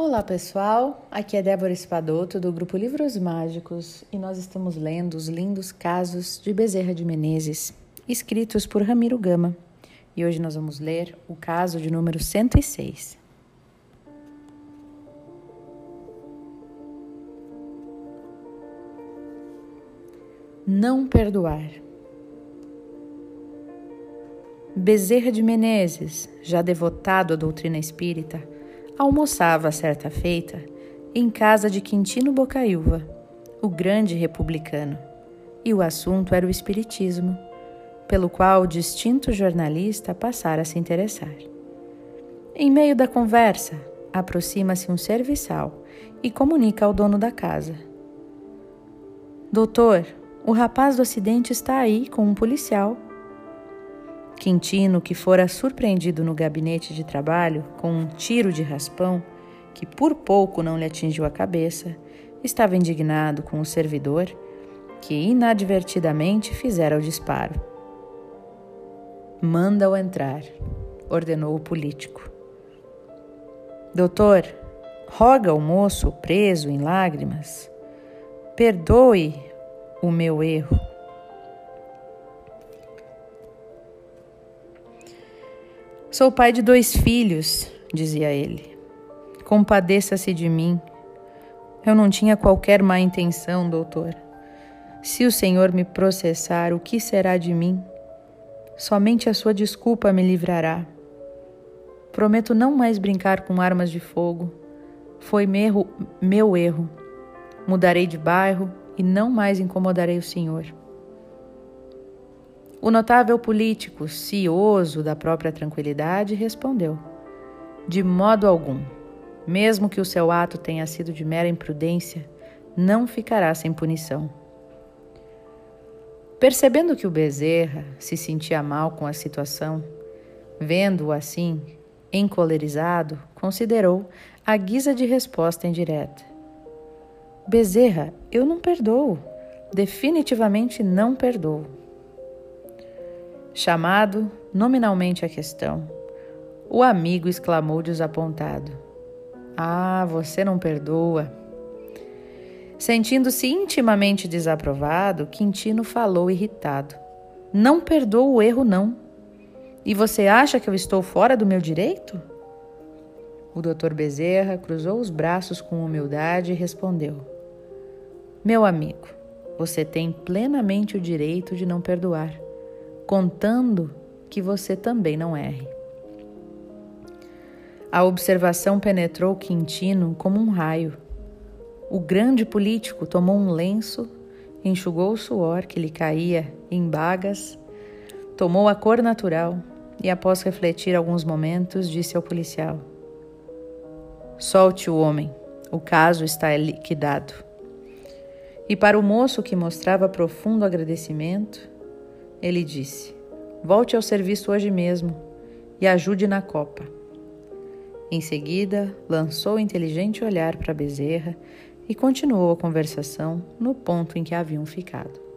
Olá pessoal, aqui é Débora Espadoto do grupo Livros Mágicos e nós estamos lendo os lindos casos de Bezerra de Menezes, escritos por Ramiro Gama. E hoje nós vamos ler o caso de número 106. Não perdoar. Bezerra de Menezes, já devotado à doutrina espírita, almoçava certa feita em casa de Quintino Bocaiúva, o grande republicano, e o assunto era o espiritismo, pelo qual o distinto jornalista passara a se interessar. Em meio da conversa, aproxima-se um serviçal e comunica ao dono da casa: Doutor, o rapaz do acidente está aí com um policial. Quintino, que fora surpreendido no gabinete de trabalho com um tiro de raspão que por pouco não lhe atingiu a cabeça, estava indignado com o servidor que inadvertidamente fizera o disparo. Manda-o entrar, ordenou o político. Doutor, roga o moço preso em lágrimas, perdoe o meu erro. Sou pai de dois filhos, dizia ele. Compadeça-se de mim. Eu não tinha qualquer má intenção, doutor. Se o senhor me processar, o que será de mim? Somente a sua desculpa me livrará. Prometo não mais brincar com armas de fogo. Foi meu, erro. Mudarei de bairro e não mais incomodarei o senhor. O notável político, cioso da própria tranquilidade, respondeu: De modo algum. Mesmo que o seu ato tenha sido de mera imprudência, não ficará sem punição. Percebendo que o Bezerra se sentia mal com a situação, vendo-o assim, encolerizado, considerou a guisa de resposta indireta. Bezerra, eu não perdoo. Definitivamente não perdoo chamado nominalmente a questão. O amigo exclamou desapontado: Ah, você não perdoa. Sentindo-se intimamente desaprovado, Quintino falou irritado: Não perdoo o erro, não. E você acha que eu estou fora do meu direito? O doutor Bezerra cruzou os braços com humildade e respondeu: Meu amigo, você tem plenamente o direito de não perdoar contando que você também não erre. A observação penetrou Quintino como um raio. O grande político tomou um lenço, enxugou o suor que lhe caía em bagas, tomou a cor natural e, após refletir alguns momentos, disse ao policial: Solte o homem, o caso está liquidado. E para o moço que mostrava profundo agradecimento, ele disse: Volte ao serviço hoje mesmo e ajude na copa. Em seguida, lançou um inteligente olhar para Bezerra e continuou a conversação no ponto em que haviam ficado.